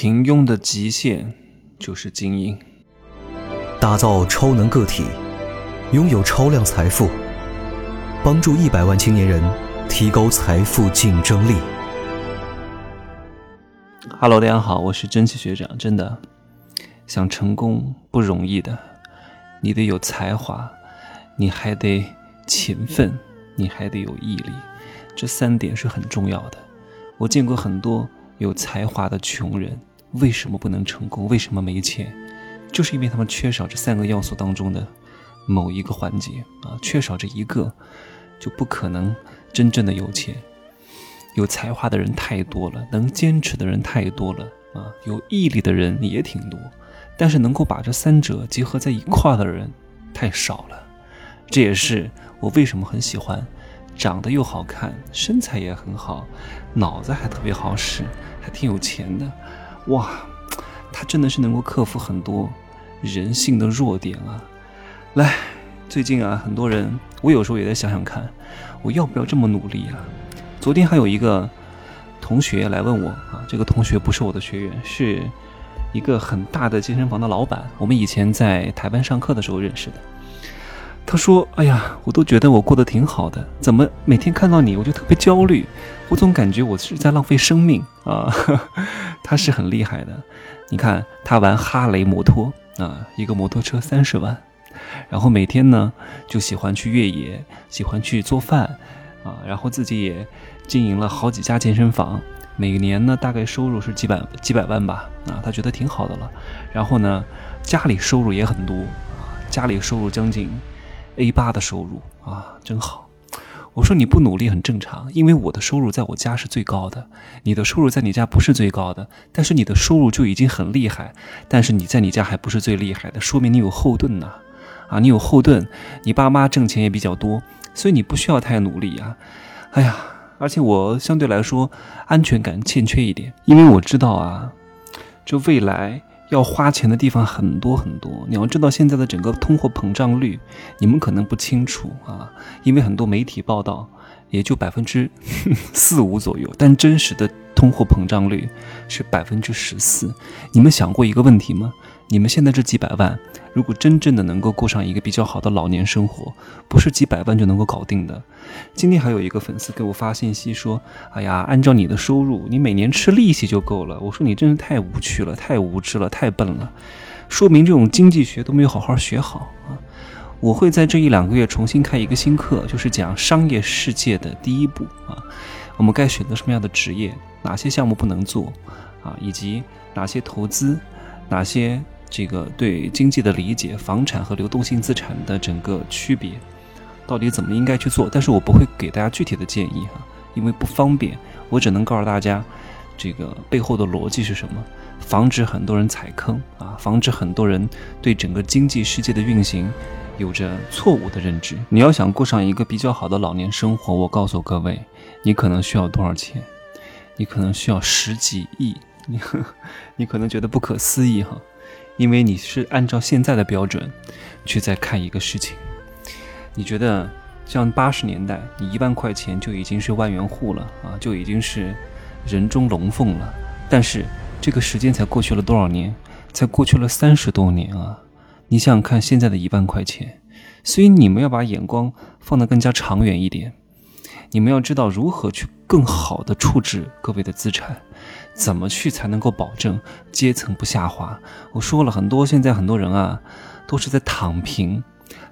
平庸的极限就是精英。打造超能个体，拥有超量财富，帮助一百万青年人提高财富竞争力。Hello，大家好，我是蒸汽学长。真的想成功不容易的，你得有才华，你还得勤奋，你还得有毅力，这三点是很重要的。我见过很多有才华的穷人，为什么不能成功？为什么没钱？就是因为他们缺少这三个要素当中的某一个环节啊，缺少这一个，就不可能真正的有钱。有才华的人太多了，能坚持的人太多了啊，有毅力的人也挺多，但是能够把这三者结合在一块的人太少了。这也是我为什么很喜欢长得又好看、身材也很好、脑子还特别好使、还挺有钱的，哇！他真的是能够克服很多人性的弱点啊！来，最近啊，很多人，我有时候也在想想看，我要不要这么努力啊？昨天还有一个同学来问我啊，这个同学不是我的学员，是一个很大的健身房的老板，我们以前在台湾上课的时候认识的。他说：“哎呀，我都觉得我过得挺好的，怎么每天看到你我就特别焦虑？我总感觉我是在浪费生命啊！” 他是很厉害的。你看他玩哈雷摩托啊，一个摩托车三十万，然后每天呢就喜欢去越野，喜欢去做饭啊，然后自己也经营了好几家健身房，每年呢大概收入是几百几百万吧啊，他觉得挺好的了。然后呢家里收入也很多，家里收入将近 A 八的收入啊，真好。我说你不努力很正常，因为我的收入在我家是最高的，你的收入在你家不是最高的，但是你的收入就已经很厉害，但是你在你家还不是最厉害的，说明你有后盾呐，啊，你有后盾，你爸妈挣钱也比较多，所以你不需要太努力啊。哎呀，而且我相对来说安全感欠缺一点，因为我知道啊，这未来。要花钱的地方很多很多，你要知道现在的整个通货膨胀率，你们可能不清楚啊，因为很多媒体报道也就百分之四五左右，但真实的通货膨胀率是百分之十四。你们想过一个问题吗？你们现在这几百万，如果真正的能够过上一个比较好的老年生活，不是几百万就能够搞定的。今天还有一个粉丝给我发信息说：“哎呀，按照你的收入，你每年吃利息就够了。”我说：“你真是太无趣了，太无知了，太笨了，说明这种经济学都没有好好学好啊！”我会在这一两个月重新开一个新课，就是讲商业世界的第一步啊，我们该选择什么样的职业，哪些项目不能做啊，以及哪些投资，哪些。这个对经济的理解，房产和流动性资产的整个区别，到底怎么应该去做？但是我不会给大家具体的建议哈，因为不方便。我只能告诉大家，这个背后的逻辑是什么，防止很多人踩坑啊，防止很多人对整个经济世界的运行有着错误的认知。你要想过上一个比较好的老年生活，我告诉各位，你可能需要多少钱？你可能需要十几亿，你你可能觉得不可思议哈。因为你是按照现在的标准去在看一个事情，你觉得像八十年代，你一万块钱就已经是万元户了啊，就已经是人中龙凤了。但是这个时间才过去了多少年？才过去了三十多年啊！你想想看，现在的一万块钱，所以你们要把眼光放得更加长远一点，你们要知道如何去更好的处置各位的资产。怎么去才能够保证阶层不下滑？我说了很多，现在很多人啊都是在躺平，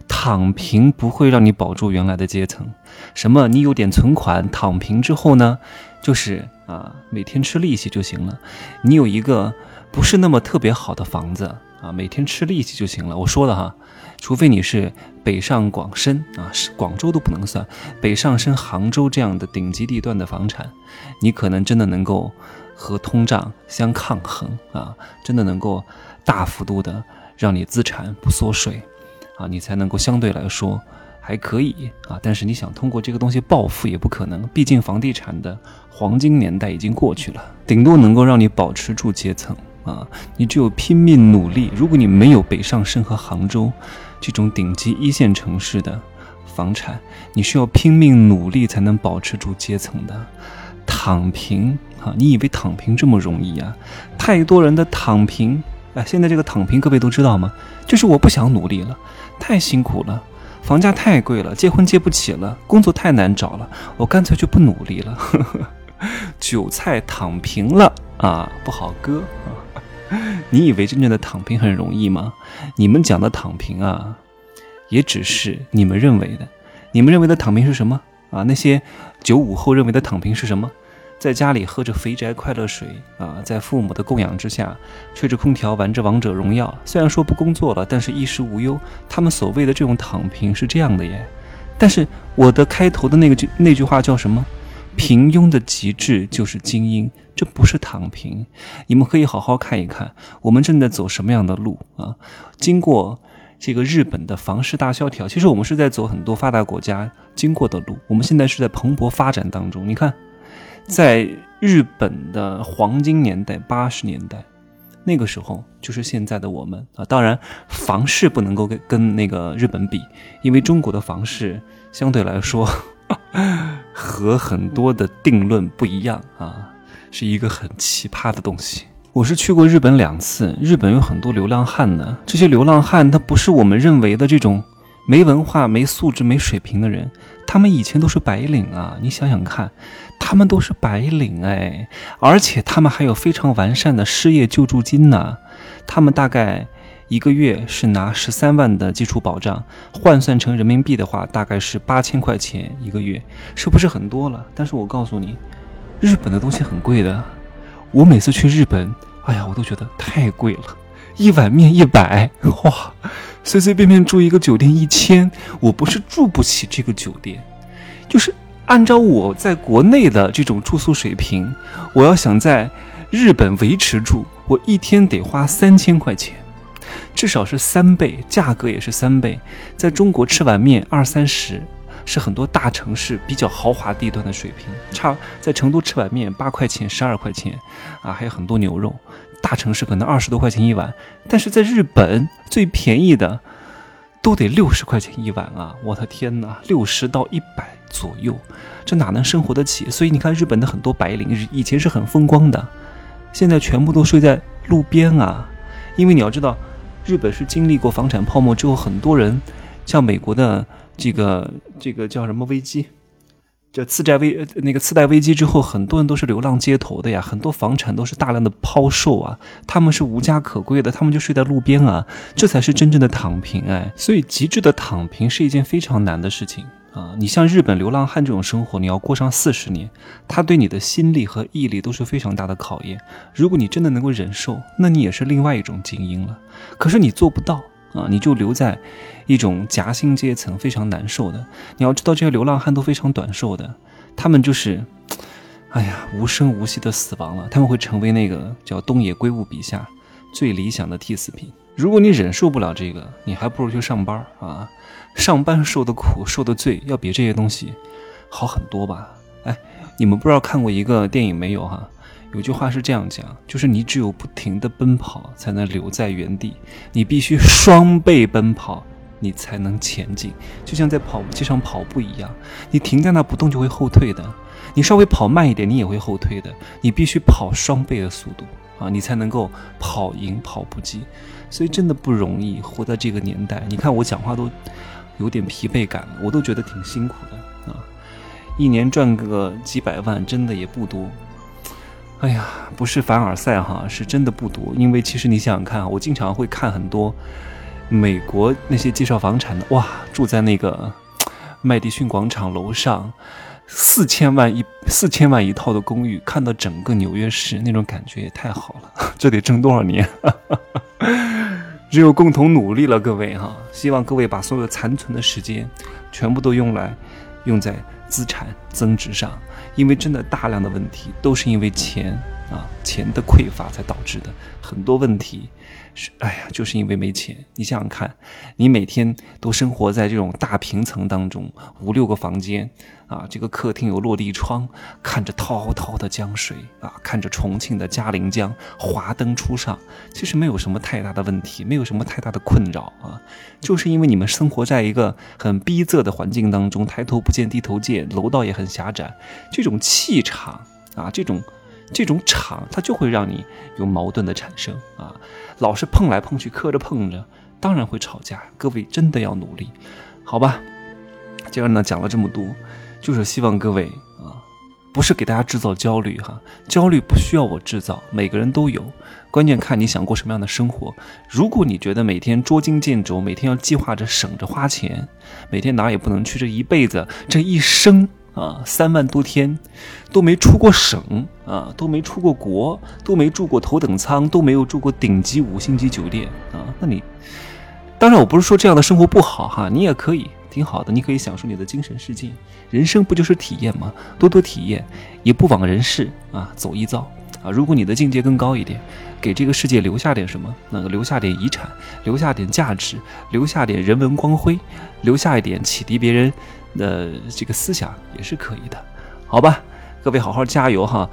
躺平不会让你保住原来的阶层。什么？你有点存款，躺平之后呢，就是啊每天吃利息就行了。你有一个不是那么特别好的房子啊，每天吃利息就行了。我说了哈，除非你是北上广深啊，是广州都不能算，北上深杭州这样的顶级地段的房产，你可能真的能够。和通胀相抗衡啊，真的能够大幅度的让你资产不缩水啊，你才能够相对来说还可以啊。但是你想通过这个东西暴富也不可能，毕竟房地产的黄金年代已经过去了，顶多能够让你保持住阶层啊。你只有拼命努力，如果你没有北上深和杭州这种顶级一线城市的房产，你需要拼命努力才能保持住阶层的。躺平啊，你以为躺平这么容易啊？太多人的躺平，啊，现在这个躺平，各位都知道吗？就是我不想努力了，太辛苦了，房价太贵了，结婚结不起了，工作太难找了，我干脆就不努力了。韭菜躺平了啊，不好割！你以为真正的躺平很容易吗？你们讲的躺平啊，也只是你们认为的。你们认为的躺平是什么啊？那些九五后认为的躺平是什么？在家里喝着肥宅快乐水啊，在父母的供养之下，吹着空调玩着王者荣耀。虽然说不工作了，但是衣食无忧。他们所谓的这种躺平是这样的耶。但是我的开头的那个句那句话叫什么？平庸的极致就是精英，这不是躺平。你们可以好好看一看，我们正在走什么样的路啊？经过这个日本的房市大萧条，其实我们是在走很多发达国家经过的路。我们现在是在蓬勃发展当中。你看，在日本的黄金年代，八十年代，那个时候就是现在的我们啊。当然，房市不能够跟跟那个日本比，因为中国的房市相对来说。和很多的定论不一样啊，是一个很奇葩的东西。我是去过日本两次，日本有很多流浪汉呢。这些流浪汉他不是我们认为的这种没文化、没素质、没水平的人，他们以前都是白领啊。你想想看，他们都是白领哎，而且他们还有非常完善的失业救助金呢。他们大概。一个月是拿十三万的基础保障，换算成人民币的话，大概是八千块钱一个月，是不是很多了？但是我告诉你，日本的东西很贵的。我每次去日本，哎呀，我都觉得太贵了，一碗面一百，哇，随随便便住一个酒店一千，我不是住不起这个酒店，就是按照我在国内的这种住宿水平，我要想在日本维持住，我一天得花三千块钱。至少是三倍，价格也是三倍。在中国吃碗面二三十，是很多大城市比较豪华地段的水平。差在成都吃碗面八块钱、十二块钱，啊，还有很多牛肉。大城市可能二十多块钱一碗，但是在日本最便宜的都得六十块钱一碗啊！我的天哪，六十到一百左右，这哪能生活得起？所以你看，日本的很多白领以前是很风光的，现在全部都睡在路边啊！因为你要知道。日本是经历过房产泡沫之后，很多人像美国的这个这个叫什么危机，叫次贷危那个次贷危机之后，很多人都是流浪街头的呀，很多房产都是大量的抛售啊，他们是无家可归的，他们就睡在路边啊，这才是真正的躺平哎，所以极致的躺平是一件非常难的事情。啊，你像日本流浪汉这种生活，你要过上四十年，他对你的心力和毅力都是非常大的考验。如果你真的能够忍受，那你也是另外一种精英了。可是你做不到啊，你就留在一种夹心阶层，非常难受的。你要知道，这些流浪汉都非常短寿的，他们就是，哎呀，无声无息的死亡了。他们会成为那个叫东野圭吾笔下最理想的替死品。如果你忍受不了这个，你还不如去上班啊。上班受的苦、受的罪，要比这些东西好很多吧？哎，你们不知道看过一个电影没有哈？有句话是这样讲，就是你只有不停的奔跑，才能留在原地；你必须双倍奔跑，你才能前进。就像在跑步机上跑步一样，你停在那不动就会后退的。你稍微跑慢一点，你也会后退的。你必须跑双倍的速度啊，你才能够跑赢跑步机。所以真的不容易活在这个年代。你看我讲话都。有点疲惫感了，我都觉得挺辛苦的啊！一年赚个几百万，真的也不多。哎呀，不是凡尔赛哈，是真的不多。因为其实你想想看，我经常会看很多美国那些介绍房产的，哇，住在那个 麦迪逊广场楼上，四千万一四千万一套的公寓，看到整个纽约市那种感觉也太好了。这得挣多少年？只有共同努力了，各位哈！希望各位把所有残存的时间，全部都用来，用在资产增值上，因为真的大量的问题都是因为钱啊，钱的匮乏才导致的，很多问题。哎呀，就是因为没钱。你想想看，你每天都生活在这种大平层当中，五六个房间啊，这个客厅有落地窗，看着滔滔的江水啊，看着重庆的嘉陵江华灯初上，其实没有什么太大的问题，没有什么太大的困扰啊，就是因为你们生活在一个很逼仄的环境当中，抬头不见低头见，楼道也很狭窄，这种气场啊，这种这种场它就会让你有矛盾的产生啊，老是碰来碰去，磕着碰着，当然会吵架。各位真的要努力，好吧？今儿呢讲了这么多，就是希望各位啊，不是给大家制造焦虑哈，焦虑不需要我制造，每个人都有。关键看你想过什么样的生活。如果你觉得每天捉襟见肘，每天要计划着省着花钱，每天哪也不能去，这一辈子这一生啊，三万多天都没出过省啊，都没出过国，都没住过头等舱，都没有住过顶级五星级酒店啊，那你当然我不是说这样的生活不好哈，你也可以挺好的，你可以享受你的精神世界。人生不就是体验吗？多多体验，也不枉人世啊，走一遭。啊，如果你的境界更高一点，给这个世界留下点什么，那个留下点遗产，留下点价值，留下点人文光辉，留下一点启迪别人的这个思想也是可以的，好吧？各位好好加油哈！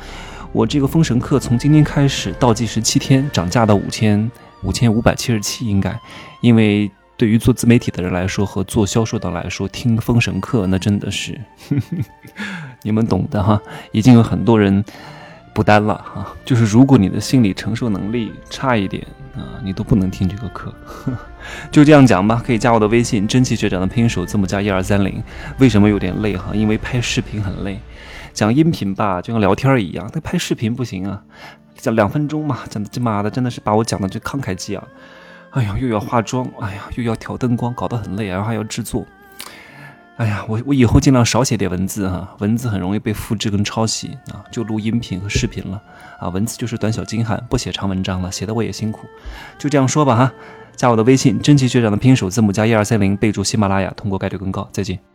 我这个封神课从今天开始倒计时七天，涨价到五千五千五百七十七，应该，因为对于做自媒体的人来说和做销售的来说，听封神课那真的是 你们懂的哈，已经有很多人。不单了哈，就是如果你的心理承受能力差一点啊，你都不能听这个课。就这样讲吧，可以加我的微信“真气学长”的拼音首字母加一二三零。为什么有点累哈？因为拍视频很累，讲音频吧就像聊天一样，那拍视频不行啊，讲两分钟嘛，讲的这妈的真的是把我讲的就慷慨激昂。哎呀，又要化妆，哎呀，又要调灯光，搞得很累，然后还要制作。哎呀，我我以后尽量少写点文字哈，文字很容易被复制跟抄袭啊，就录音频和视频了啊，文字就是短小精悍，不写长文章了，写的我也辛苦，就这样说吧哈，加我的微信，真奇学长的拼音首字母加一二三零，备注喜马拉雅，通过概率更高，再见。